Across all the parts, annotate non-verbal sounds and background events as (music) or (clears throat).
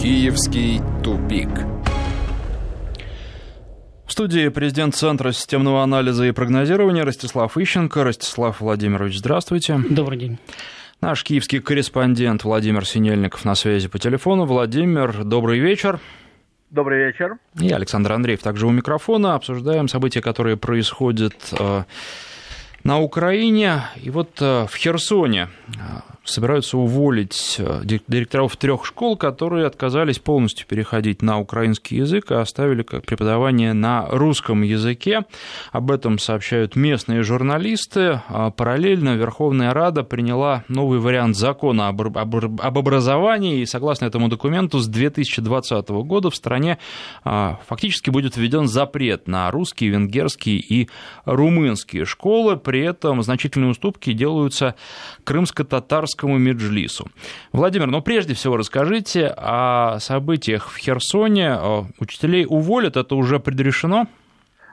Киевский тупик. В студии президент Центра системного анализа и прогнозирования Ростислав Ищенко. Ростислав Владимирович, здравствуйте. Добрый день. Наш киевский корреспондент Владимир Синельников на связи по телефону. Владимир, добрый вечер. Добрый вечер. И Александр Андреев также у микрофона. Обсуждаем события, которые происходят э, на Украине. И вот э, в Херсоне собираются уволить э, директоров трех школ, которые отказались полностью переходить на украинский язык, а оставили как преподавание на русском языке. Об этом сообщают местные журналисты. А параллельно Верховная Рада приняла новый вариант закона об образовании, и согласно этому документу с 2020 года в стране а, фактически будет введен запрет на русские, венгерские и румынские школы. При этом значительные уступки делаются крымско-татарскому Парламентскому Меджлису. Владимир, ну прежде всего расскажите о событиях в Херсоне. Учителей уволят, это уже предрешено?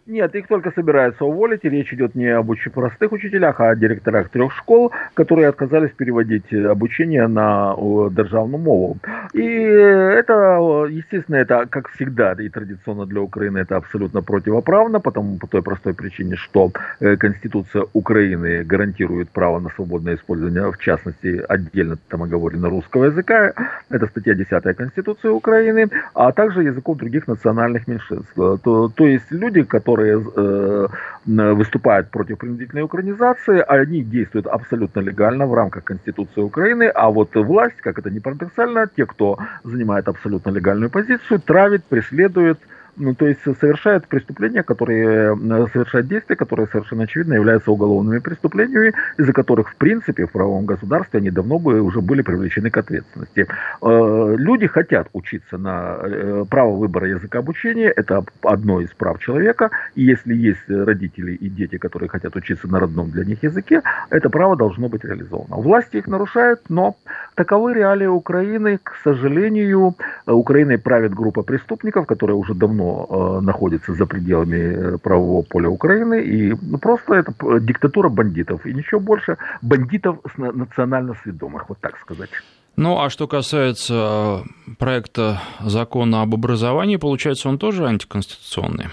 Нет, их только собираются уволить, и речь идет не об очень простых учителях, а о директорах трех школ, которые отказались переводить обучение на державную мову. И это, естественно, это, как всегда, и традиционно для Украины, это абсолютно противоправно, потому по той простой причине, что э, Конституция Украины гарантирует право на свободное использование, в частности, отдельно там оговорено русского языка, это статья 10 Конституции Украины, а также языков других национальных меньшинств. То, то есть люди, которые которые э, выступают против принудительной украинизации, они действуют абсолютно легально в рамках Конституции Украины, а вот власть, как это не парадоксально, те, кто занимает абсолютно легальную позицию, травит, преследует, ну, то есть совершают преступления, которые э, совершают действия, которые совершенно очевидно являются уголовными преступлениями, из-за которых, в принципе, в правовом государстве они давно бы уже были привлечены к ответственности. Э, люди хотят учиться на э, право выбора языка обучения, это одно из прав человека, и если есть родители и дети, которые хотят учиться на родном для них языке, это право должно быть реализовано. Власти их нарушают, но таковы реалии Украины. К сожалению, Украиной правит группа преступников, которая уже давно э, находится за пределами э, правового поля Украины. И ну, просто это диктатура бандитов. И ничего больше бандитов национально сведомых, вот так сказать. Ну, а что касается э, проекта закона об образовании, получается, он тоже антиконституционный?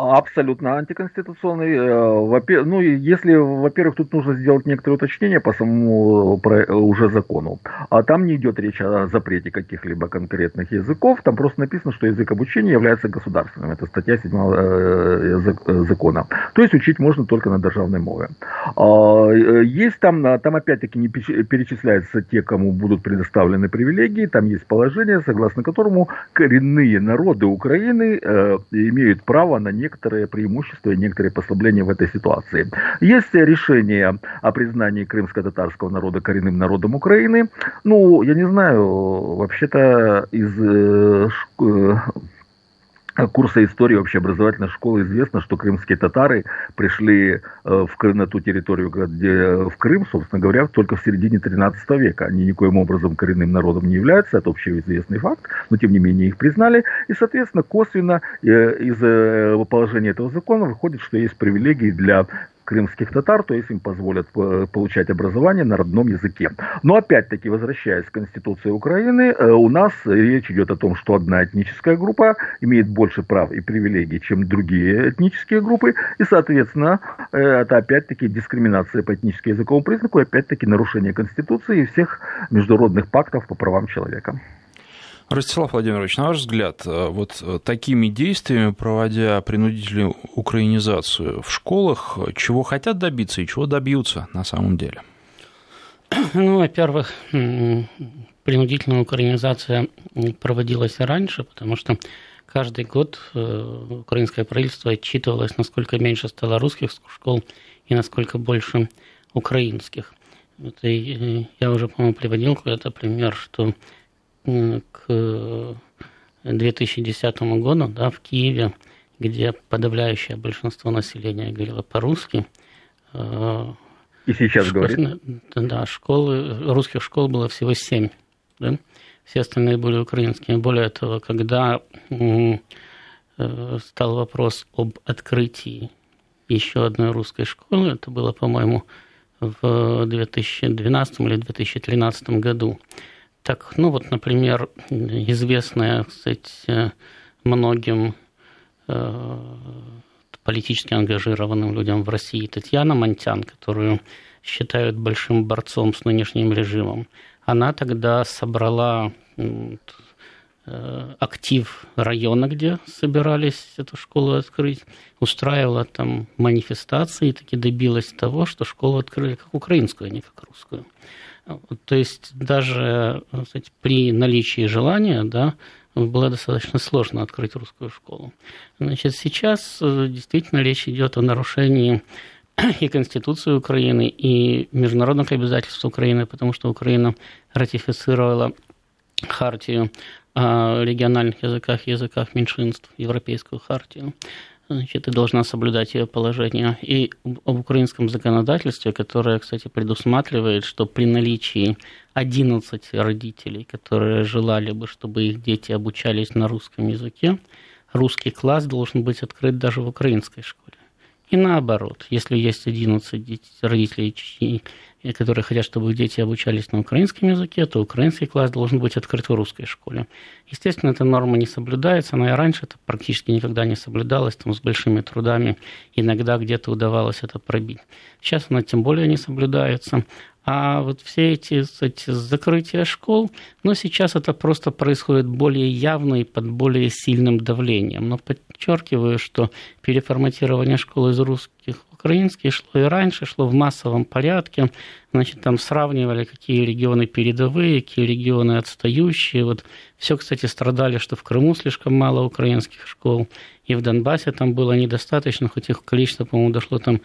Абсолютно антиконституционный. Э, ну, если, во-первых, тут нужно сделать некоторые уточнения по самому э, уже закону. А там не идет речь о запрете каких-либо конкретных языков. Там просто написано, что язык обучения является государственным. Это статья 7 э, закона. То есть учить можно только на державной мове. А, есть там, там опять-таки не перечисляются те, кому будут предоставлены привилегии. Там есть положение, согласно которому коренные народы Украины имеют право на некоторые некоторые преимущества и некоторые послабления в этой ситуации. Есть решение о признании крымско-татарского народа коренным народом Украины. Ну, я не знаю, вообще-то из э, э, курса истории общеобразовательной школы известно, что крымские татары пришли э, в, на ту территорию, где в Крым, собственно говоря, только в середине 13 века. Они никоим образом коренным народом не являются, это общеизвестный факт, но тем не менее их признали. И, соответственно, косвенно э, из э, положения этого закона выходит, что есть привилегии для крымских татар, то есть им позволят э, получать образование на родном языке. Но опять-таки, возвращаясь к Конституции Украины, э, у нас речь идет о том, что одна этническая группа имеет больше прав и привилегий, чем другие этнические группы, и, соответственно, э, это опять-таки дискриминация по этническому языковому признаку, и опять-таки нарушение Конституции и всех международных пактов по правам человека. Ростислав Владимирович, на ваш взгляд, э, вот э, такими действиями, проводя принудительную украинизацию в школах, чего хотят добиться и чего добьются на самом деле? (clears throat) Ну, во-первых, принудительная украинизация проводилась и раньше, потому что каждый год э, украинское правительство отчитывалось, насколько меньше стало русских школ и насколько больше украинских. Это я уже, по-моему, приводил какой-то пример, что к 2010 году да, в Киеве, где подавляющее большинство населения говорило по-русски. Э, И сейчас школ, говорит? Да, школы, русских школ было всего семь. Да? Все остальные были украинскими. Более того, когда э, стал вопрос об открытии еще одной русской школы, это было, по-моему, в 2012 или 2013 году, Так, ну вот, например, известная, кстати, многим э, политически ангажированным людям в России Татьяна Монтян, которую считают большим борцом с нынешним режимом, она тогда собрала э, актив района, где собирались эту школу открыть, устраивала там манифестации и таки добилась того, что школу открыли как украинскую, а не как русскую. То есть даже кстати, при наличии желания, да, было достаточно сложно открыть русскую школу. Значит, сейчас э, действительно речь идет о нарушении и Конституции Украины, и международных обязательств Украины, потому что Украина ратифицировала хартию о региональных языках языках меньшинств, Европейскую хартию значит, и должна соблюдать ее положение. И об украинском законодательстве, которое, кстати, предусматривает, что при наличии 11 родителей, которые желали бы, чтобы их дети обучались на русском языке, русский класс должен быть открыт даже в украинской школе. И наоборот, если есть 11 родителей, которые хотят, чтобы дети обучались на украинском языке, то украинский класс должен быть открыт в русской школе. Естественно, эта норма не соблюдается, но и раньше это практически никогда не соблюдалось, там с большими трудами иногда где-то удавалось это пробить. Сейчас она тем более не соблюдается. А вот все эти, эти закрытия школ, но сейчас это просто происходит более явно и под более сильным давлением. Но подчеркиваю, что переформатирование школ из русских украинские шло и раньше, шло в массовом порядке. Значит, там сравнивали, какие регионы передовые, какие регионы отстающие. Вот все, кстати, страдали, что в Крыму слишком мало украинских школ, и в Донбассе там было недостаточно, хоть их количество, по-моему, дошло там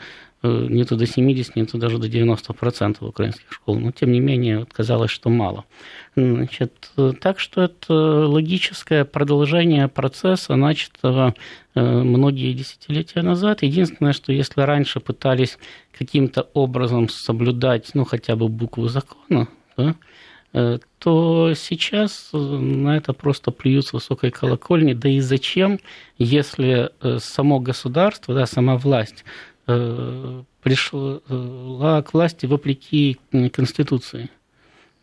Э, не то до 70, не то даже до 90% украинских школ. Но, тем не менее, казалось, что мало. Значит, э, так что это логическое продолжение процесса, начатого э, многие десятилетия назад. Единственное, что если раньше пытались каким-то образом соблюдать, ну, хотя бы букву закона, да, то сейчас на это просто плюют с высокой колокольни. Да и зачем, если само государство, да, сама власть Э, пришла к власти вопреки Конституции.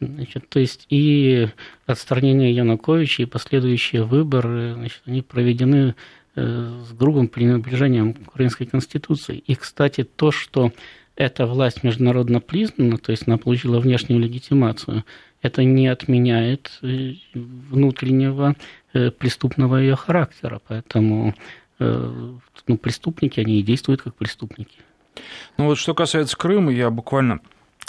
Значит, то есть и отстранение Януковича, и последующие выборы, значит, они проведены э, с грубым пренебрежением Украинской Конституции. И, кстати, то, что эта власть международно признана, то есть она получила внешнюю легитимацию, это не отменяет э, внутреннего преступного ее характера. Поэтому Э, ну, преступники, они и действуют как преступники. Ну вот что касается Крыма, я буквально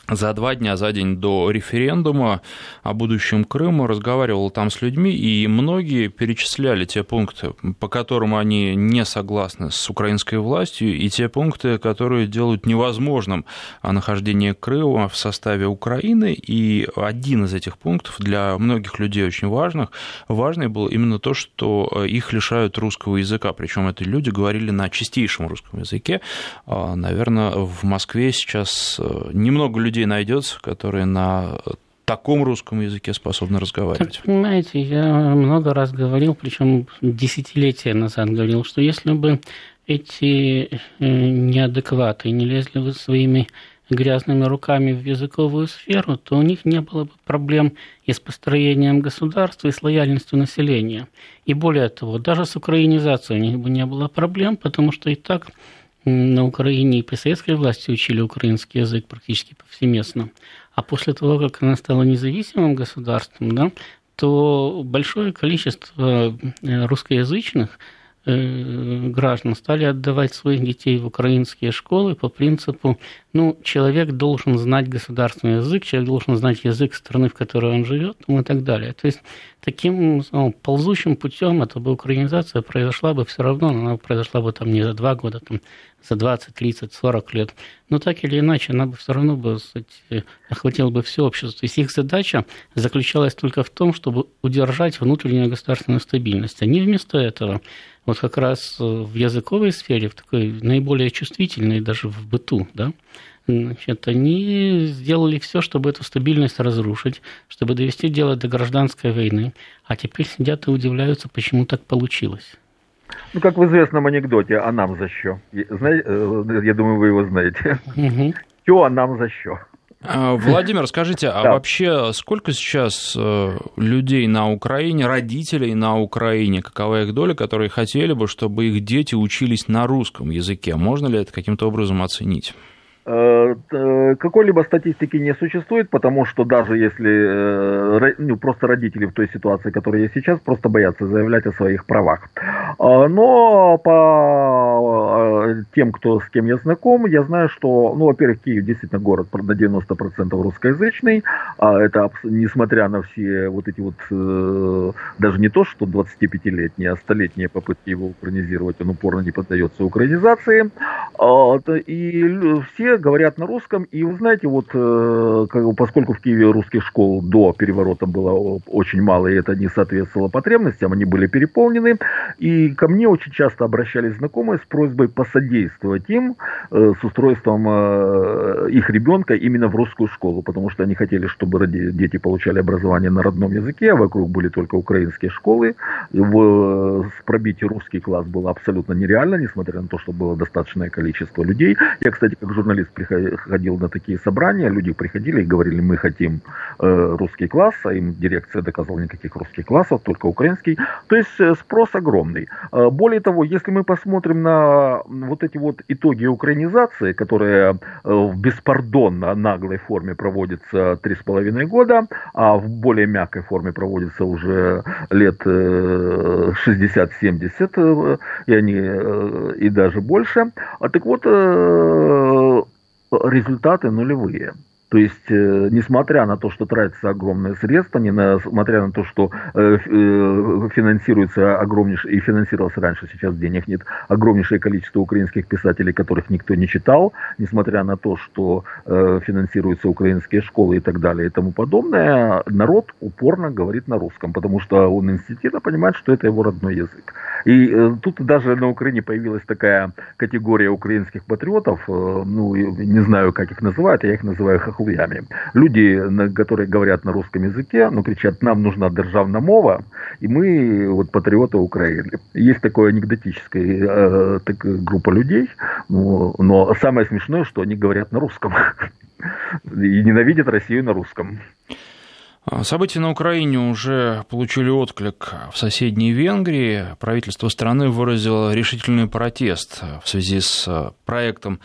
за два дня, за день до референдума о будущем Крыма разговаривал там с людьми, и многие перечисляли те пункты, по которым они не согласны с украинской властью, и те пункты, которые делают невозможным нахождение Крыма в составе Украины. И один из этих пунктов для многих людей очень важных, важный был именно то, что их лишают русского языка. Причем эти люди говорили на чистейшем русском языке. А, Наверное, в Москве сейчас э, немного людей людей найдется, которые на таком русском языке способны разговаривать. Так, понимаете, я много раз говорил, причем десятилетия назад говорил, что если бы эти э, неадекваты не лезли бы своими грязными руками в языковую сферу, то у них не было бы проблем и с построением государства, и с лояльностью населения. И более того, даже с украинизацией у них бы не было проблем, потому что и так на Украине и при советской власти учили украинский язык практически повсеместно. А после того, как она стала независимым государством, да, то большое количество э, русскоязычных Э, граждан стали отдавать своих детей в украинские школы по принципу, ну, человек должен знать государственный язык, человек должен знать язык страны, в которой он живет, ну, и так далее. То есть таким ну, ползущим путем эта бы украинизация произошла бы все равно, но она произошла бы там не за два года, там, за 20, 30, 40 лет. Но так или иначе, она бы все равно бы, кстати, охватила бы все общество. То есть их задача заключалась только в том, чтобы удержать внутреннюю государственную стабильность. Они вместо этого вот как раз э, в языковой сфере, в такой наиболее чувствительной даже в быту, да, значит, они сделали все, чтобы эту стабильность разрушить, чтобы довести дело до гражданской войны, а теперь сидят и удивляются, почему так получилось. Ну, как в известном анекдоте, а нам за что? Знаете, э, я думаю, вы его знаете. Угу. Все, а нам за что? А, Владимир, скажите, а да. вообще сколько сейчас э, людей на Украине, родителей на Украине, какова их доля, которые хотели бы, чтобы их дети учились на русском языке? Можно ли это каким-то образом оценить? Э, какой-либо статистики не существует, потому что даже если э, ну, просто родители в той ситуации, которая есть сейчас, просто боятся заявлять о своих правах. А, но по э, тем, кто с кем я знаком, я знаю, что, ну, во-первых, Киев действительно город на 90% русскоязычный, а это несмотря на все вот эти вот, даже не то, что 25-летние, а столетние попытки его украинизировать, он упорно не поддается украинизации. А, и все говорят на русском, и вы знаете, вот э, поскольку в Киеве русских школ до переворота было очень мало, и это не соответствовало потребностям, они были переполнены, и ко мне очень часто обращались знакомые с просьбой посодействовать им э, с устройством э, их ребенка именно в русскую школу, потому что они хотели, чтобы дети получали образование на родном языке, а вокруг были только украинские школы, в, пробить русский класс было абсолютно нереально, несмотря на то, что было достаточное количество людей. Я, кстати, как журналист журналист приходил на такие собрания, люди приходили и говорили, мы хотим э, русский класс, а им дирекция доказала никаких русских классов, только украинский. То есть э, спрос огромный. Э, более того, если мы посмотрим на вот эти вот итоги украинизации, которые в беспардонно наглой форме проводятся три с половиной года, а в более мягкой форме проводятся уже лет 60-70, и они и даже больше. А так вот, результаты нулевые. То есть, э, несмотря на то, что тратятся огромные средства, несмотря на то, что э, э, финансируется огромнейшее, и финансировался раньше, сейчас денег нет, огромнейшее количество украинских писателей, которых никто не читал, несмотря на то, что э, финансируются украинские школы и так далее и тому подобное, народ упорно говорит на русском, потому что он инстинктивно понимает, что это его родной язык. И э, тут даже на Украине появилась такая категория украинских патриотов, э, ну, не знаю, как их называют, я их называю хохлуями. Люди, которые говорят на русском языке, ну, кричат, нам нужна державна мова, и мы вот патриоты Украины. Есть такая анекдотическая э, так, группа людей, ну, но самое смешное, что они говорят на русском (laughs) и ненавидят Россию на русском. События на Украине уже получили отклик в соседней Венгрии. Правительство страны выразило решительный протест в связи с а, проектом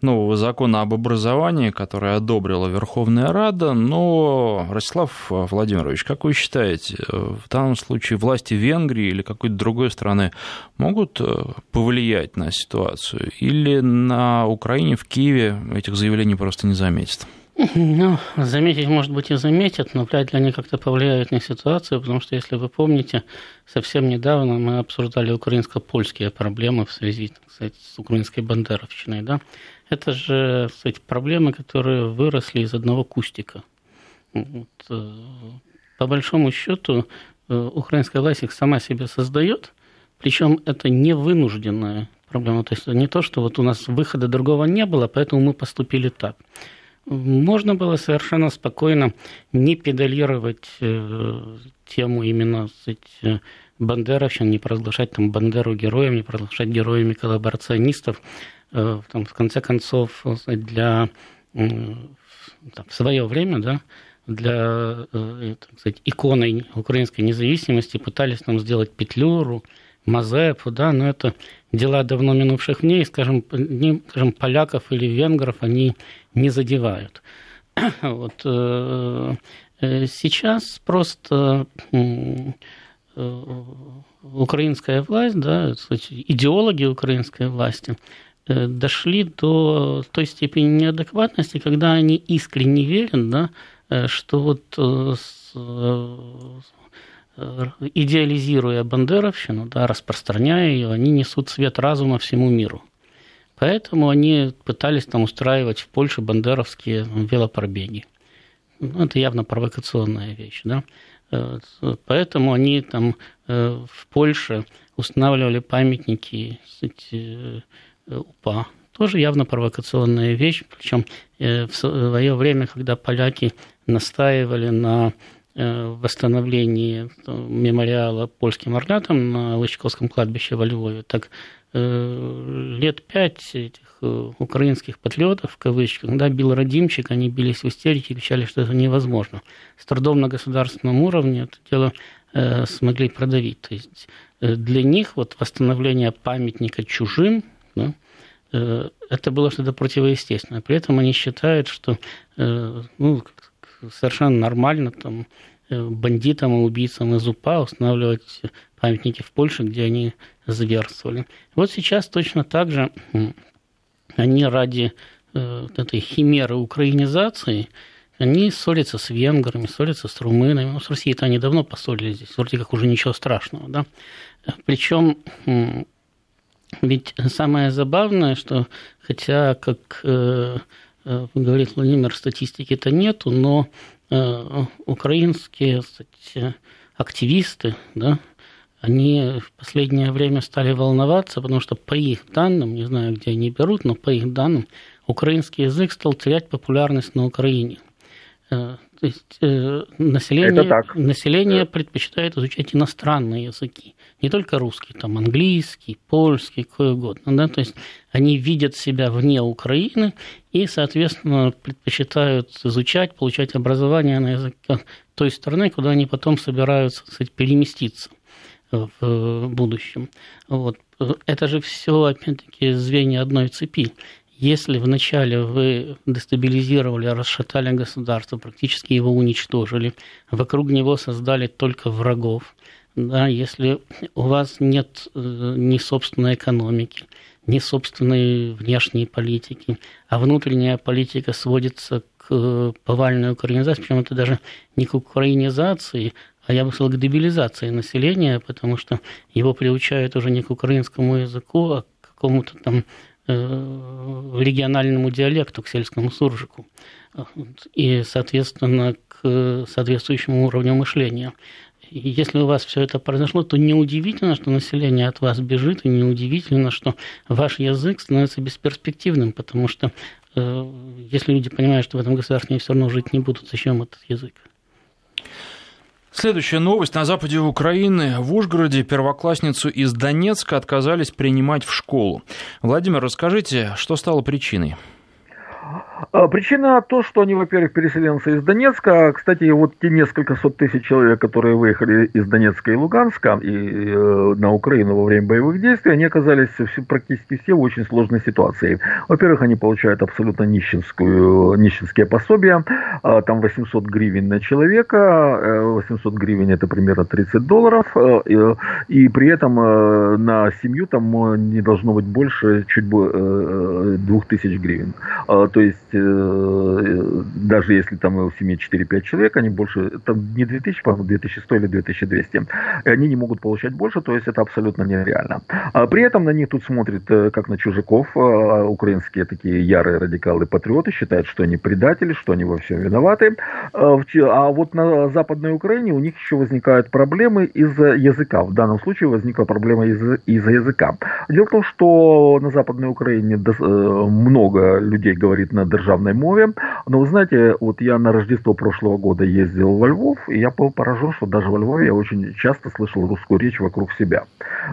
нового закона об образовании, который одобрила Верховная Рада. Но, Ростислав Владимирович, как вы считаете, в данном случае власти Венгрии или какой-то другой страны могут э, повлиять на ситуацию? Или на Украине, в Киеве этих заявлений просто не заметят? Ну, заметить, может быть, и заметят, но вряд ли они как-то повлияют на ситуацию, потому что, если вы помните, совсем недавно мы обсуждали украинско-польские проблемы в связи кстати, с украинской бандеровщиной. Да? Это же кстати, проблемы, которые выросли из одного кустика. Вот, э, по большому счету, э, украинская власть их сама себе создает, причем это не вынужденная проблема. То есть не то, что вот у нас выхода другого не было, поэтому мы поступили так можно было совершенно спокойно не педалировать э, тему именно кстати, бандеровщин, не провозглашать там Бандеру героем, не провозглашать героями коллаборационистов. Э, там, в конце концов, для там, в свое время, да, для э, так сказать, иконой украинской независимости пытались там сделать Петлюру, Мазепу, да, но это дела давно минувших дней, скажем, не, скажем, поляков или венгров они не задевают. (coughs) Вот, э, э, сейчас просто э, украинская власть, да, идеологи украинской власти дошли до той степени неадекватности, когда они искренне верят, да, что вот идеализируя бандеровщину, да, распространяя ее, они несут свет разума всему миру. Поэтому они пытались там устраивать в Польше бандеровские велопробеги. Ну, это явно провокационная вещь, да. Э, поэтому они там э, в Польше устанавливали памятники кстати, э, УПА. Тоже явно провокационная вещь. Причем в свое время, когда поляки настаивали на восстановлении мемориала польским орнатам на Лычковском кладбище во Львове, так лет пять этих украинских патриотов, в кавычках, да, бил Радимчик, они бились в истерике, кричали, что это невозможно. С трудом на государственном уровне это дело смогли продавить. То есть для них вот восстановление памятника чужим, да, Э, это было что-то противоестественное. При этом они считают, что э, ну, совершенно нормально там, э, бандитам и убийцам из УПА устанавливать памятники в Польше, где они зверствовали. Вот сейчас точно так же они ради этой химеры украинизации они ссорятся с венграми, ссорятся с румынами. Ну, с Россией-то они давно поссорились здесь, вроде как уже ничего страшного. Да? Причем ведь самое забавное, что хотя, как э, э, говорит Владимир, статистики-то нету, но э, украинские кстати, активисты, да, они в последнее время стали волноваться, потому что по их данным, не знаю, где они берут, но по их данным, украинский язык стал терять популярность на Украине. То есть население, население предпочитает изучать иностранные языки не только русский, там английский, польский, какой угодно. Да? То есть они видят себя вне Украины и, соответственно, предпочитают изучать, получать образование на языке той страны, куда они потом собираются кстати, переместиться в будущем. Вот. Это же все, опять-таки, звенья одной цепи. Если вначале вы дестабилизировали, расшатали государство, практически его уничтожили, вокруг него создали только врагов, да, если у вас нет э, ни собственной экономики, ни собственной внешней политики, а внутренняя политика сводится к э, повальной украинизации, причем это даже не к украинизации, а я бы сказал, к дебилизации населения, потому что его приучают уже не к украинскому языку, а к какому-то там региональному диалекту, к сельскому суржику. И, соответственно, к соответствующему уровню мышления. Если у вас все это произошло, то неудивительно, что население от вас бежит, и неудивительно, что ваш язык становится бесперспективным, потому что э, если люди понимают, что в этом государстве они все равно жить не будут, зачем этот язык? Следующая новость. На западе Украины, в Ужгороде, первоклассницу из Донецка отказались принимать в школу. Владимир, расскажите, что стало причиной? А, причина то, что они, во-первых, переселенцы из Донецка. Кстати, вот те несколько сот тысяч человек, которые выехали из Донецка и Луганска и, э, на Украину во время боевых действий, они оказались все, практически все в очень сложной ситуации. Во-первых, они получают абсолютно нищенскую, нищенские пособия. А, там 800 гривен на человека. 800 э, гривен это примерно 30 долларов. Э, и при этом на семью там не должно быть больше чуть более 2000 гривен. А, то есть Э, даже если там в семье 4-5 человек, они больше, там не 2000, по-моему, 2100 или 2200, они не могут получать больше, то есть это абсолютно нереально. А при этом на них тут смотрят э, как на чужаков, а украинские такие ярые радикалы-патриоты, считают, что они предатели, что они во всем виноваты. А, а вот на Западной Украине у них еще возникают проблемы из-за языка. В данном случае возникла проблема из-за из языка. Дело в том, что на Западной Украине э, много людей говорит на державной мове. Но вы знаете, вот я на Рождество прошлого года ездил во Львов, и я был поражен, что даже во Львове я очень часто слышал русскую речь вокруг себя.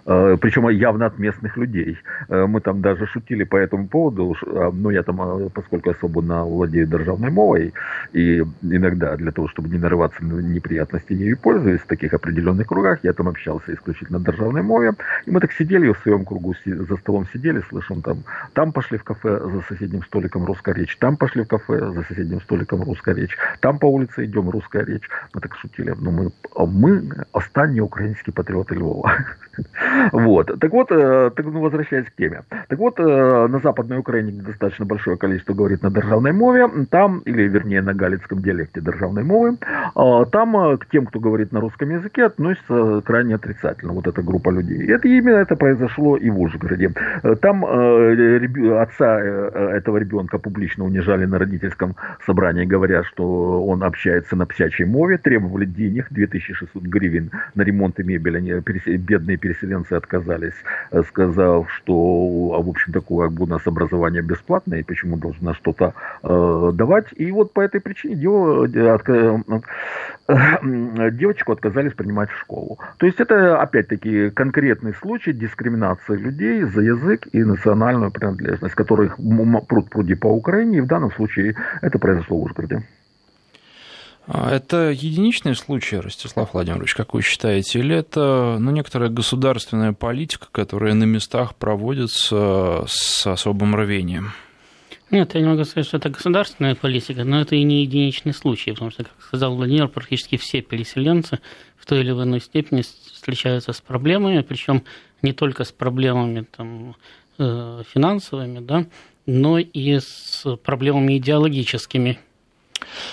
Э, Причем явно от местных людей. Э, мы там даже шутили по этому поводу, э, ну я там, поскольку я свободно владею державной мовой, и иногда для того, чтобы не нарываться на неприятности, ею пользуюсь в таких определенных кругах, я там общался исключительно на державной мове, и мы так сидели в своем кругу, за столом сидели, слышим там, там пошли в кафе за соседним столиком русская речь, там пошли в кафе, за соседним столиком русская речь, там по улице идем, русская речь. Мы так шутили, ну мы, мы останні украинские патриоты Львова. (laughs) Вот. Так вот, э, так, ну, возвращаясь к теме. Так вот, э, на Западной Украине достаточно большое количество говорит на державной мове, там, или вернее на галицком диалекте державной мовы, а, там э, к тем, кто говорит на русском языке, относится крайне отрицательно, вот эта группа людей. И это именно это произошло и в Ужгороде. Там отца этого ребенка публично унижали на родительском собрании, говоря, что он общается на псячей мове, требовали денег, 2600 гривен на ремонт и мебель. Они, бедные переселенцы отказались, э, сказав, что, а, в общем, такое, как бы у нас образование бесплатное, и почему должна что-то э, давать. И вот по этой причине дело, э, э, девочку отказались принимать в школу. То есть это, опять-таки, конкретный случай дискриминации людей за язык и национальную принадлежность, которых пруд пруди по Украине, и в данном случае это произошло в Ужгороде. А это единичный случай, Ростислав Владимирович, как вы считаете, или это ну, некоторая государственная политика, которая на местах проводится с особым рвением? Нет, я не могу сказать, что это государственная политика, но это и не единичный случай, потому что, как сказал Владимир, практически все переселенцы в той или иной степени встречаются с проблемами, причем не только с проблемами там, финансовыми, да, но и с проблемами идеологическими.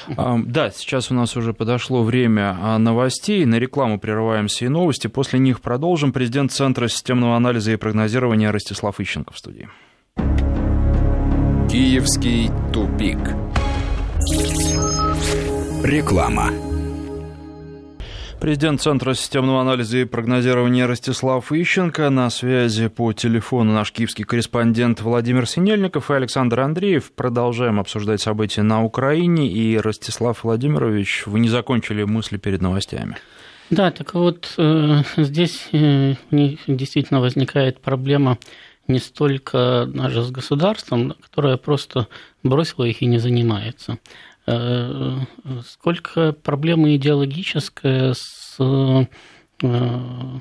Да, сейчас у нас уже подошло время а, новостей. На рекламу прерываемся и новости. После них продолжим. Президент Центра системного анализа и прогнозирования Ростислав Ищенко в студии. Киевский тупик. Реклама. Президент Центра системного анализа и прогнозирования Ростислав Ищенко. На связи по телефону наш киевский корреспондент Владимир Синельников и Александр Андреев. Продолжаем обсуждать события на Украине. И, Ростислав Владимирович, вы не закончили мысли перед новостями. Да, так вот, э, здесь э, действительно возникает проблема не столько даже с государством, которое просто бросило их и не занимается, сколько проблемы идеологическая с э,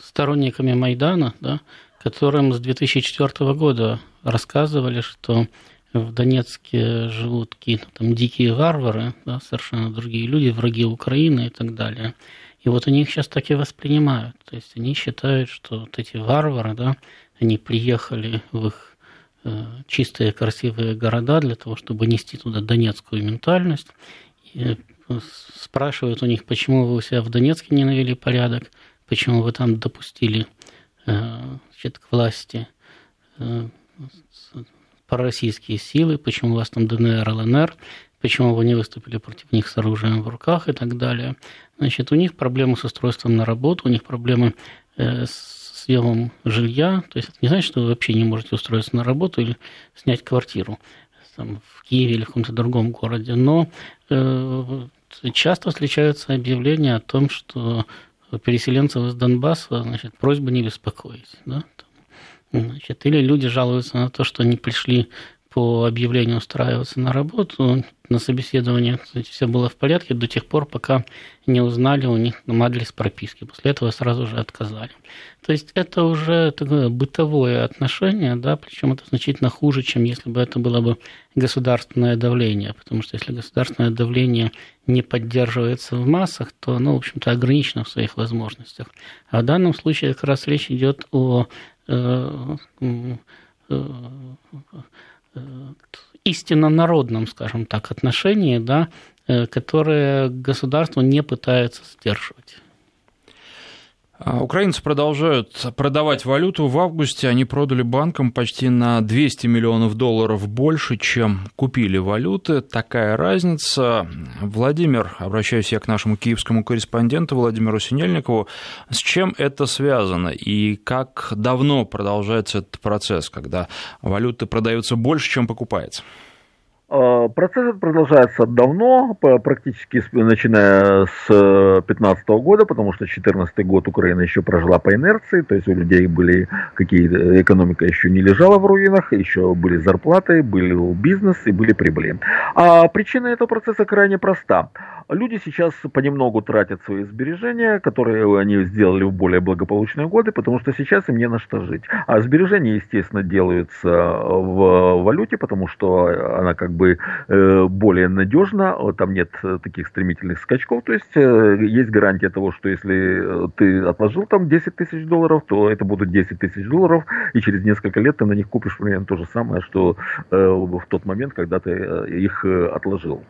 сторонниками Майдана, да, которым с 2004 года рассказывали, что в Донецке живут какие-то там дикие варвары, да, совершенно другие люди, враги Украины и так далее. И вот они их сейчас так и воспринимают. То есть они считают, что вот эти варвары, да, они приехали в их Э, чистые, красивые города для того, чтобы нести туда донецкую ментальность. И э, спрашивают у них, почему вы у себя в Донецке не навели порядок, почему вы там допустили э, значит, к власти пророссийские силы, почему у вас там ДНР, ЛНР, почему вы не выступили против них с оружием в руках и так далее. Значит, у них проблемы с устройством на работу, у них проблемы с съемом жилья. То есть это не значит, что вы вообще не можете устроиться на работу или снять квартиру там, в Киеве или в каком-то другом городе. Но э, часто встречаются объявления о том, что переселенцев из Донбасса, значит, просьба не беспокоить. Да? Значит, или люди жалуются на то, что они пришли по объявлению устраиваться на работу. На собеседовании, кстати, все было в порядке до тех пор, пока не узнали у них адрес прописки. После этого сразу же отказали. То есть это уже такое бытовое отношение, да, причем это значительно хуже, чем если бы это было бы государственное давление, потому что если государственное давление не поддерживается в массах, то оно, в общем-то, ограничено в своих возможностях. А в данном случае как раз речь идет о э, э, истинно народном, скажем так, отношении, да, э, которое государство не пытается сдерживать. А, украинцы продолжают продавать валюту. В августе они продали банкам почти на 200 миллионов долларов больше, чем купили валюты. Такая разница. Владимир, обращаюсь я к нашему киевскому корреспонденту Владимиру Синельникову. С чем это связано и как давно продолжается этот процесс, когда валюты продаются больше, чем покупается? А, процесс продолжается давно, практически начиная с 2015 года, потому что 2014 год Украина еще прожила по инерции, то есть у людей были какие экономика еще не лежала в руинах, еще были зарплаты, был бизнес и были прибыли. А причина этого процесса крайне проста. Люди сейчас понемногу тратят свои сбережения, которые они сделали в более благополучные годы, потому что сейчас им не на что жить. А сбережения, естественно, делаются в валюте, потому что она как бы бы э, более надежно, там нет таких стремительных скачков, то есть есть гарантия того, что если ты отложил там 10 тысяч долларов, то это будут 10 тысяч долларов, и через несколько лет ты на них купишь примерно то же самое, что в тот момент, когда ты их отложил.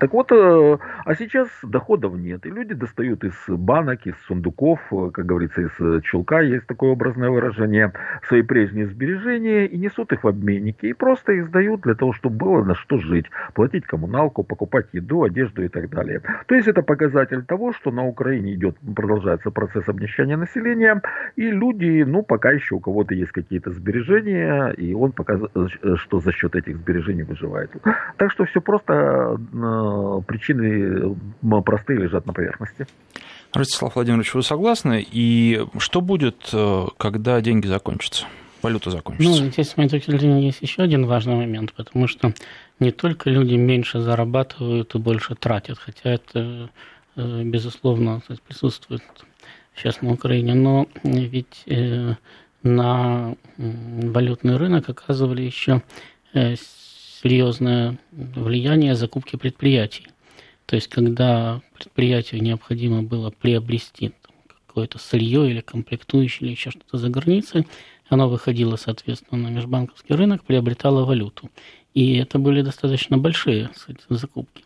Так вот, а сейчас доходов нет, и люди достают из банок, из сундуков, как говорится, из чулка, есть такое образное выражение, свои прежние сбережения и несут их в обменники, и просто их сдают для того, чтобы было на что жить, платить коммуналку, покупать еду, одежду и так далее. То есть это показатель того, что на Украине идет, продолжается процесс обнищания населения, и люди, ну, пока еще у кого-то есть какие-то сбережения, и он показывает, что за счет этих сбережений выживает. Так что все просто э, причины простые лежат на поверхности. Ростислав Владимирович, вы согласны? И что будет, э, когда деньги закончатся? Валюта закончится. Ну, здесь, с моей точки зрения, есть еще один важный момент, потому что не только люди меньше зарабатывают и больше тратят, хотя это, э, безусловно, присутствует сейчас на Украине, но ведь э, на валютный рынок оказывали еще э, серьезное влияние закупки предприятий. То есть, когда предприятию необходимо было приобрести какое-то сырье или комплектующее или еще что-то за границей, оно выходило, соответственно, на межбанковский рынок, приобретало валюту. И это были достаточно большие кстати, закупки.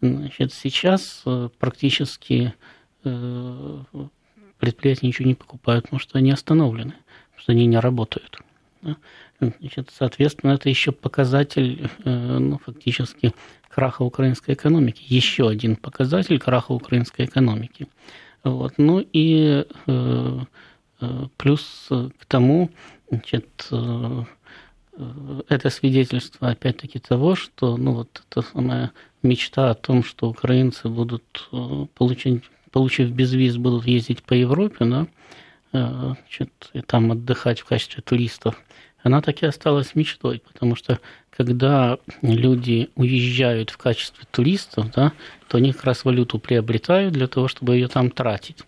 Значит, сейчас э, практически э, предприятия ничего не покупают, потому что они остановлены, потому что они не работают. Значит, соответственно, это еще показатель, э, ну, фактически, краха украинской экономики. Еще один показатель краха украинской экономики. Вот. Ну и плюс э, к тому, значит, э, это свидетельство, опять-таки, того, что, ну, вот эта самая мечта о том, что украинцы будут получить, получив безвиз, будут ездить по Европе, да, значит, и там отдыхать в качестве туристов, она так и осталась мечтой, потому что когда люди уезжают в качестве туристов, да, то они как раз валюту приобретают для того, чтобы ее там тратить.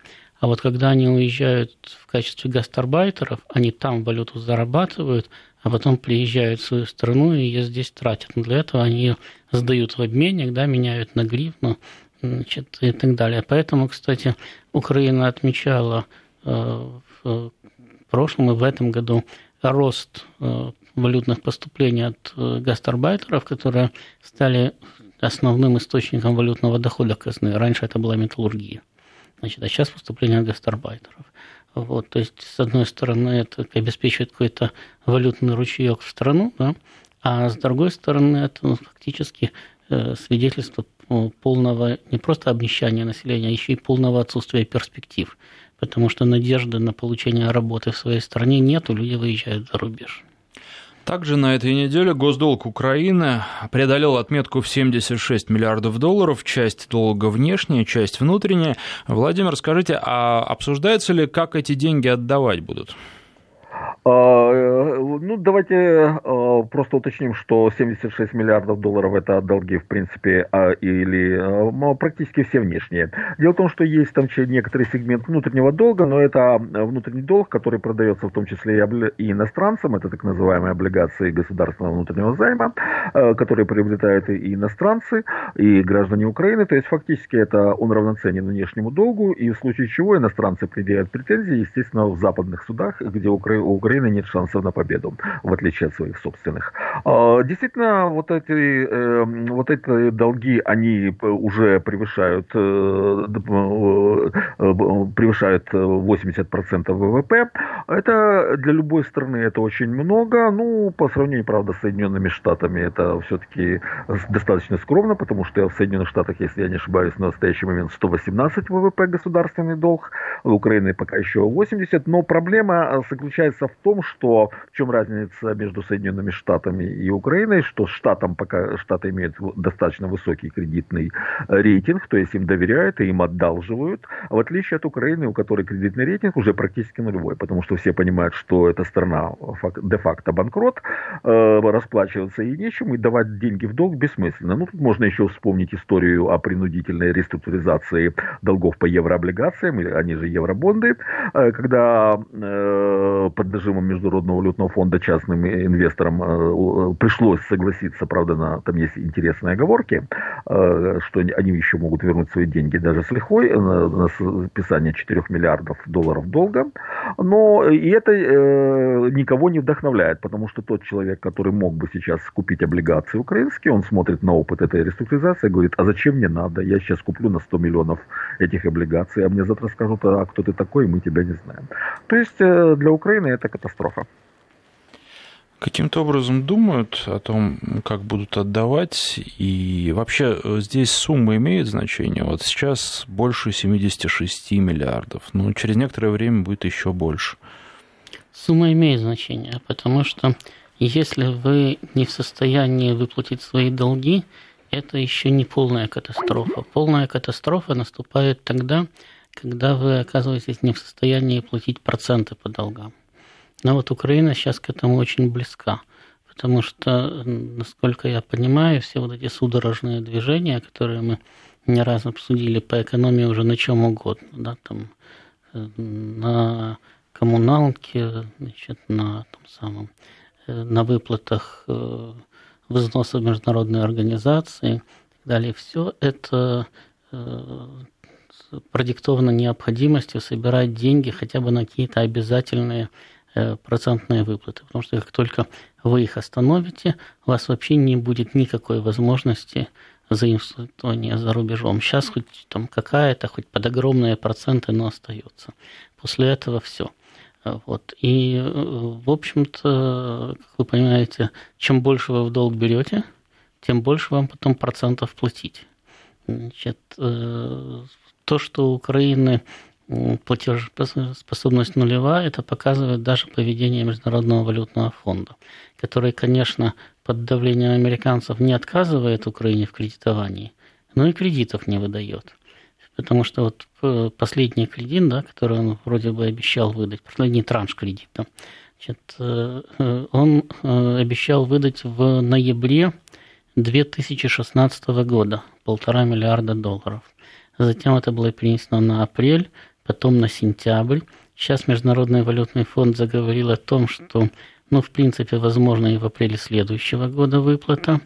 А вот когда они уезжают в качестве гастарбайтеров, они там валюту зарабатывают, а потом приезжают в свою страну и ее здесь тратят. Для этого они ее сдают в обменник, да, меняют на гривну значит, и так далее. Поэтому, кстати, Украина отмечала э, в прошлом и в этом году рост э, валютных поступлений от э, гастарбайтеров, которые стали основным источником валютного дохода казны. Раньше это была металлургия. Значит, а сейчас поступление гастарбайтеров. Вот, то есть, с одной стороны, это обеспечивает какой-то валютный ручеек в страну, да, а с другой стороны, это ну, фактически э, свидетельство полного не просто обнищания населения, а еще и полного отсутствия перспектив. Потому что надежды на получение работы в своей стране нет, люди выезжают за рубеж. Также на этой неделе госдолг Украины преодолел отметку в 76 миллиардов долларов, часть долга внешняя, часть внутренняя. Владимир, скажите, а обсуждается ли, как эти деньги отдавать будут? А, э, ну, давайте э, просто уточним, что 76 миллиардов долларов это долги, в принципе, а, или практически все внешние. Дело в том, что есть там некоторый сегмент внутреннего долга, но это внутренний долг, который продается в том числе и иностранцам, это так называемые облигации государственного внутреннего займа, которые приобретают и иностранцы, и граждане Украины. То есть фактически это он равноценен внешнему долгу, и в случае чего иностранцы предъявляют претензии, естественно, в западных судах, где у Украины нет шансов на победу, в отличие от своих собственных. А, действительно, вот эти, эм, вот эти долги, они уже превышают, э, э, превышают 80% ВВП. Это для любой страны это очень много. Ну, по сравнению, правда, с Соединенными Штатами это все-таки достаточно скромно, потому что в Соединенных Штатах, если я не ошибаюсь, на настоящий момент 118 ВВП государственный долг, у Украины пока еще 80, но проблема заключается в том, что в чем разница между Соединенными Штатами и Украиной, что штатам пока Штаты имеют достаточно высокий кредитный э, рейтинг, то есть им доверяют и им одалживают, а в отличие от Украины, у которой кредитный рейтинг уже практически нулевой, потому что что все понимают, что эта страна де-факто банкрот, э, расплачиваться и нечем, и давать деньги в долг бессмысленно. Ну, тут можно еще вспомнить историю о принудительной реструктуризации долгов по еврооблигациям, они же евробонды, э, когда под нажимом Международного валютного фонда частным инвесторам пришлось согласиться, правда, на, там есть интересные оговорки, что они еще могут вернуть свои деньги даже с лихвой на, на списание 4 миллиардов долларов долга, но и это э, никого не вдохновляет, потому что тот человек, который мог бы сейчас купить облигации украинские, он смотрит на опыт этой реструктуризации и говорит, а зачем мне надо, я сейчас куплю на 100 миллионов этих облигаций, а мне завтра скажут, а кто ты такой, мы тебя не знаем. То есть э, для Украины это катастрофа каким-то образом думают о том, как будут отдавать, и вообще э, здесь сумма имеет значение. Вот сейчас больше 76 миллиардов, но через некоторое время будет еще больше. Сумма имеет значение, потому что если вы не в состоянии выплатить свои долги, это еще не полная катастрофа. Полная катастрофа наступает тогда, когда вы оказываетесь не в состоянии платить проценты по долгам. Но вот Украина сейчас к этому очень близка, потому что, насколько я понимаю, все вот эти судорожные движения, которые мы не раз обсудили по экономии уже на чем угодно, да, там э, на коммуналке, значит, на том самом, э, на выплатах э, взноса международной организации и так далее. Все это продиктовано необходимостью собирать деньги хотя бы на какие-то обязательные процентные выплаты, потому что как только вы их остановите, у вас вообще не будет никакой возможности заимствования за рубежом. Сейчас хоть там какая-то, хоть под огромные проценты, но остается. После этого все. Вот. И, э, в общем-то, как вы понимаете, чем больше вы в долг берете, тем больше вам потом процентов платить. Значит, э, то, что у Украины платежеспособность нулевая, это показывает даже поведение Международного валютного фонда, который, конечно, под давлением американцев не отказывает Украине в кредитовании, но и кредитов не выдает. Потому что вот э, последний кредит, да, который он вроде бы обещал выдать, последний транш кредита, значит, э, э, он обещал выдать в ноябре 2016 года полтора миллиарда долларов. Затем это было перенесено на апрель, потом на сентябрь. Сейчас Международный валютный фонд заговорил о том, что, ну, в принципе, возможно и в апреле следующего года выплата.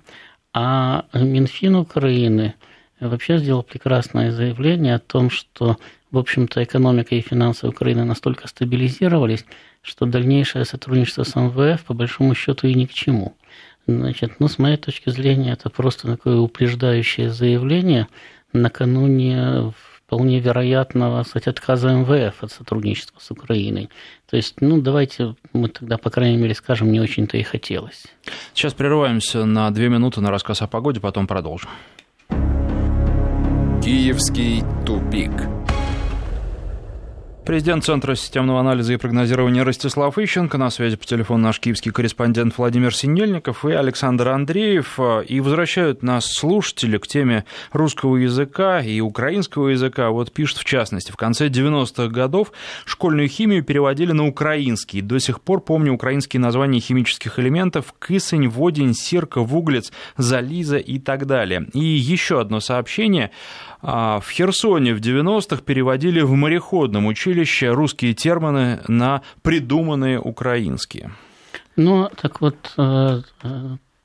А Минфин Украины вообще сделал прекрасное заявление о том, что, в общем-то, экономика и финансы Украины настолько стабилизировались, что дальнейшее сотрудничество с МВФ, по большому счету, и ни к чему. Значит, ну, с моей точки зрения, это просто такое упреждающее заявление накануне вполне вероятного, кстати, отказа МВФ от сотрудничества с Украиной. То есть, ну, давайте мы тогда, по крайней мере, скажем, не очень-то и хотелось. Сейчас прерываемся на две минуты на рассказ о погоде, потом продолжим. Киевский тупик. Президент Центра системного анализа и прогнозирования Ростислав Ищенко. На связи по телефону наш киевский корреспондент Владимир Синельников и Александр Андреев. И возвращают нас слушатели к теме русского языка и украинского языка. Вот пишут в частности, в конце 90-х годов школьную химию переводили на украинский. До сих пор помню украинские названия химических элементов кисень, водень, сирка, вуглец, зализа и так далее. И еще одно сообщение. А, в Херсоне в 90-х переводили в мореходном училище русские термины на придуманные украинские. Ну, так вот, э,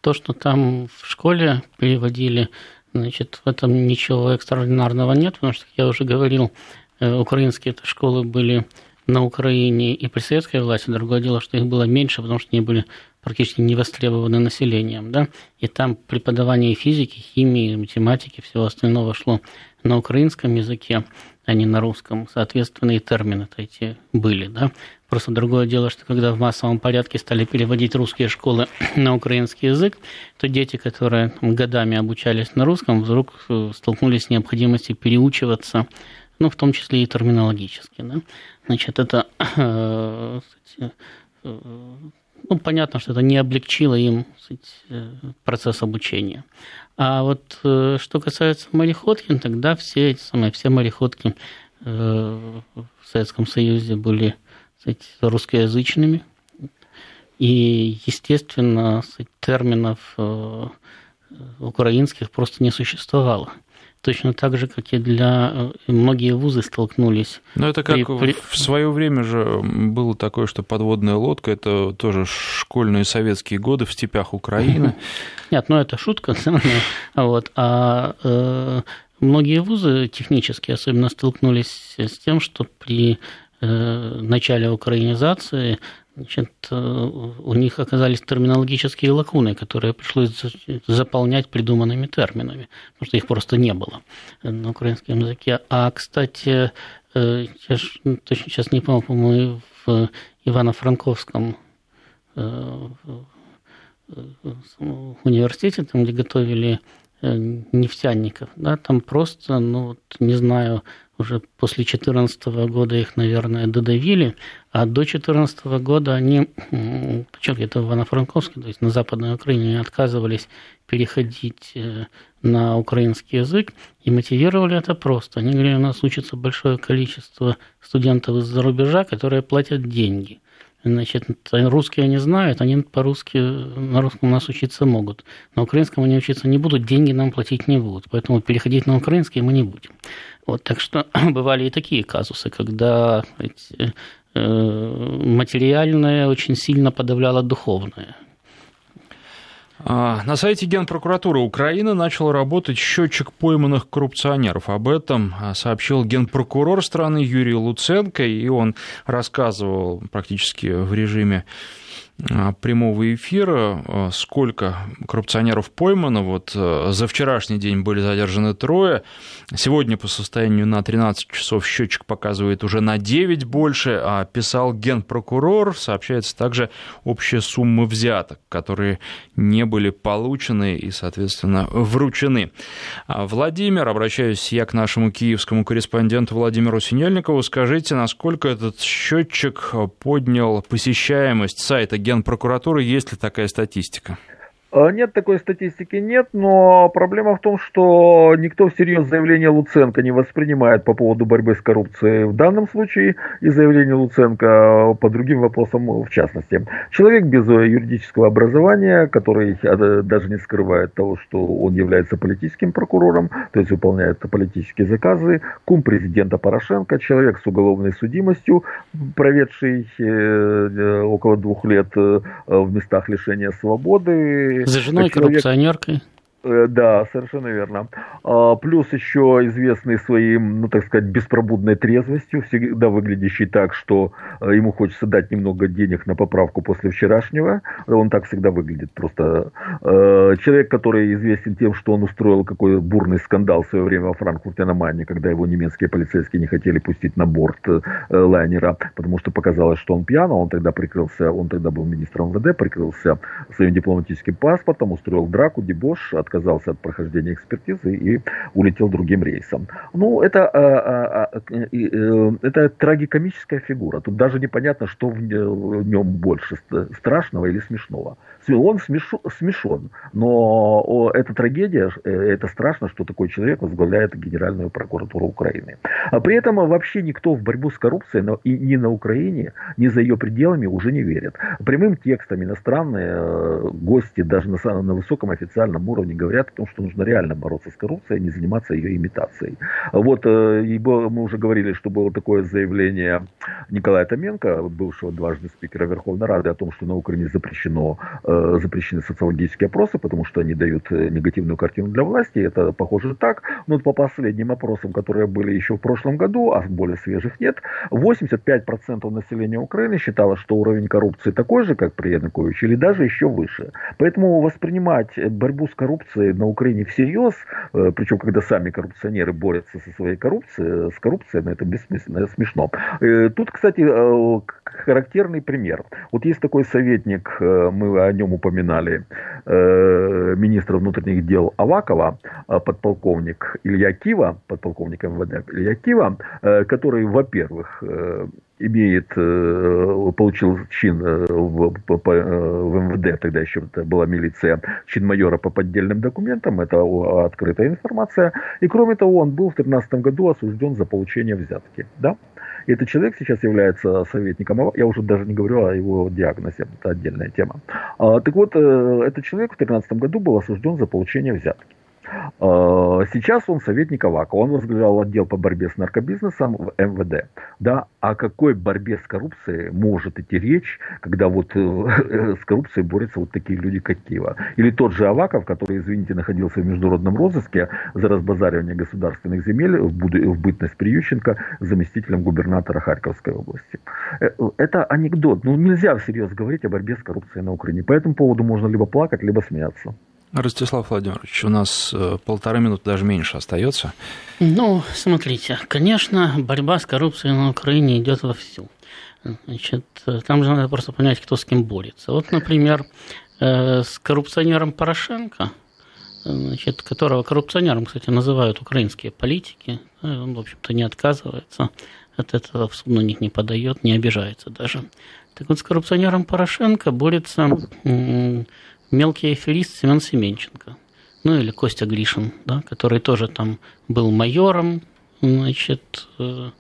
то, что там в школе переводили, значит, в этом ничего экстраординарного нет, потому что, как я уже говорил, э, украинские школы были на Украине и при советской власти. Другое дело, что их было меньше, потому что они были практически не востребованы населением. Да? И там преподавание физики, химии, математики, всего остального шло на украинском языке, а не на русском. Соответственно, и термины эти были. Да? Просто другое дело, что когда в массовом порядке стали переводить русские школы (clears throat) на украинский язык, то дети, которые годами обучались на русском, вдруг э, столкнулись с необходимостью переучиваться ну, в том числе и терминологически. Да? Значит, это (clears throat) э, э, ну, понятно, что это не облегчило им процесс обучения. А вот что касается мореходки, тогда все эти самые, все мореходки в Советском Союзе были сказать, русскоязычными. И, естественно, терминов украинских просто не существовало точно так же, как и для э, многие вузы столкнулись. Но это как при... в свое время же было такое, что подводная лодка это тоже школьные советские годы в степях Украины. (laughs) Нет, ну это шутка, (laughs) вот. А э, многие вузы технически особенно столкнулись с тем, что при э, начале украинизации значит, э, у них оказались терминологические лакуны, которые пришлось заполнять придуманными терминами, потому что их просто не было на украинском языке. А, кстати, э, я ну, точно сейчас не помню, по-моему, в Ивано-Франковском э, университете, там, где готовили нефтяников, да, там просто, ну, вот, не знаю, уже после 2014 года их, наверное, додавили, а до 2014 года они, причем где-то в Ивано-Франковске, то есть на Западной Украине, отказывались переходить э, на украинский язык и мотивировали это просто. Они говорили, у нас учится большое количество студентов из-за рубежа, которые платят деньги. Значит, русские они знают, они по-русски, на русском у нас учиться могут. На украинском они учиться не будут, деньги нам платить не будут. Поэтому переходить на украинский мы не будем. Вот, так что (clears throat) бывали и такие казусы, когда э, материальное очень сильно подавляло духовное. А, на сайте Генпрокуратуры Украины начал работать счетчик пойманных коррупционеров. Об этом а, сообщил генпрокурор страны Юрий Луценко, и он рассказывал практически в режиме прямого эфира, а, сколько коррупционеров поймано. Вот а, за вчерашний день были задержаны трое. Сегодня по состоянию на 13 часов счетчик показывает уже на 9 больше, а писал генпрокурор. Сообщается также общая сумма взяток, которые не были получены и, соответственно, вручены. Владимир, обращаюсь я к нашему киевскому корреспонденту Владимиру Синельникову. Скажите, насколько этот счетчик поднял посещаемость сайта Генпрокуратуры, есть ли такая статистика? А, нет, такой статистики нет, но проблема в том, что никто всерьез заявление Луценко не воспринимает по поводу борьбы с коррупцией в данном случае и заявление Луценко по другим вопросам в частности. Человек без юридического образования, который даже не скрывает того, что он является политическим прокурором, то есть выполняет политические заказы, кум президента Порошенко, человек с уголовной судимостью, проведший э, э, около двух лет э, в местах лишения свободы, за женой коррупционеркой. Э, да, совершенно верно. А, плюс еще известный своим, ну так сказать, беспробудной трезвостью, всегда выглядящий так, что э, ему хочется дать немного денег на поправку после вчерашнего. Он так всегда выглядит. Просто э, человек, который известен тем, что он устроил какой бурный скандал в свое время во Франкфурте на Майне, когда его немецкие полицейские не хотели пустить на борт лайнера, потому что показалось, что он пьян, а он тогда прикрылся, он тогда был министром МВД, прикрылся своим дипломатическим паспортом, устроил драку, дебош, от отказался от прохождения экспертизы и улетел другим рейсом. Ну, это, а, а, а, э, это трагикомическая фигура. Тут даже непонятно, что в нем больше страшного или смешного. Он смешон, но это трагедия, э, это страшно, что такой человек возглавляет Генеральную прокуратуру Украины. А при этом вообще никто в борьбу с коррупцией и ни на Украине, ни за ее пределами уже не верит. Прямым текстом иностранные э, гости даже на, на высоком официальном уровне говорят о том, что нужно реально бороться с коррупцией, а не заниматься ее имитацией. Вот э, и мы уже говорили, что было такое заявление Николая Томенко, бывшего дважды спикера Верховной Рады, о том, что на Украине запрещено запрещены социологические опросы, потому что они дают э, негативную картину для власти. Это похоже так. Но по последним опросам, которые были еще в прошлом году, а более свежих нет, 85% населения Украины считало, что уровень коррупции такой же, как при Януковиче, или даже еще выше. Поэтому воспринимать борьбу с коррупцией на Украине всерьез, э, причем когда сами коррупционеры борются со своей коррупцией, с коррупцией, ну, это бессмысленно, это смешно. Тут, кстати, характерный пример. Вот есть такой советник, мы о нем упоминали э, министра внутренних дел Авакова, э, подполковник Илья Кива, подполковник МВД Илья Кива, э, который, во-первых, имеет, получил чин в, в МВД, тогда еще это была милиция, чин майора по поддельным документам, это открытая информация. И кроме того, он был в 2013 году осужден за получение взятки. Да? И этот человек сейчас является советником, я уже даже не говорю о его диагнозе, это отдельная тема. А, так вот, э, этот человек в 2013 году был осужден за получение взятки. А, сейчас он советник Авакова, он возглавлял отдел по борьбе с наркобизнесом в МВД. Да, о какой борьбе с коррупцией может идти речь, когда вот э, с коррупцией борются вот такие люди, как Киева? Или тот же Аваков, который, извините, находился в международном розыске за разбазаривание государственных земель в, в бытность Приющенко заместителем губернатора Харьковской области. Э, это анекдот. Ну, нельзя всерьез говорить о борьбе с коррупцией на Украине. По этому поводу можно либо плакать, либо смеяться. Ростислав Владимирович, у нас э, полторы минуты, даже меньше остается. Ну, смотрите, конечно, борьба с коррупцией на Украине идет вовсю. Значит, там же надо просто понять, кто с кем борется. Вот, например, э, с коррупционером Порошенко, значит, которого коррупционером, кстати, называют украинские политики, э, он, в общем-то, не отказывается от этого, в суд на них не подает, не обижается даже. Так вот, с коррупционером Порошенко борется мелкий аферист Семен Семенченко, ну или Костя Гришин, да, который тоже там был майором, значит, э,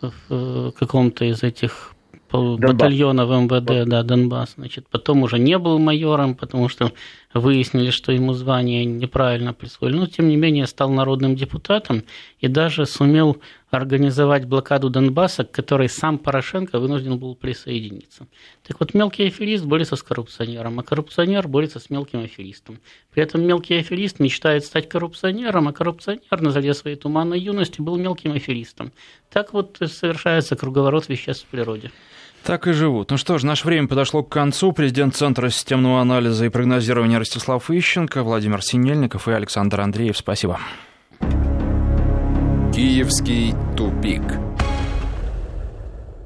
в каком-то из этих батальона в МВД, да, Донбасс. Значит, потом уже не был майором, потому что выяснили, что ему звание неправильно присвоили. Но, тем не менее, стал народным депутатом и даже сумел организовать блокаду Донбасса, к которой сам Порошенко вынужден был присоединиться. Так вот, мелкий аферист борется с коррупционером, а коррупционер борется с мелким аферистом. При этом мелкий аферист мечтает стать коррупционером, а коррупционер на заре своей туманной юности был мелким аферистом. Так вот совершается круговорот веществ в природе. Так и живут. Ну что ж, наше время подошло к концу. Президент Центра системного анализа и прогнозирования Ростислав Ищенко, Владимир Синельников и Александр Андреев. Спасибо. Киевский тупик.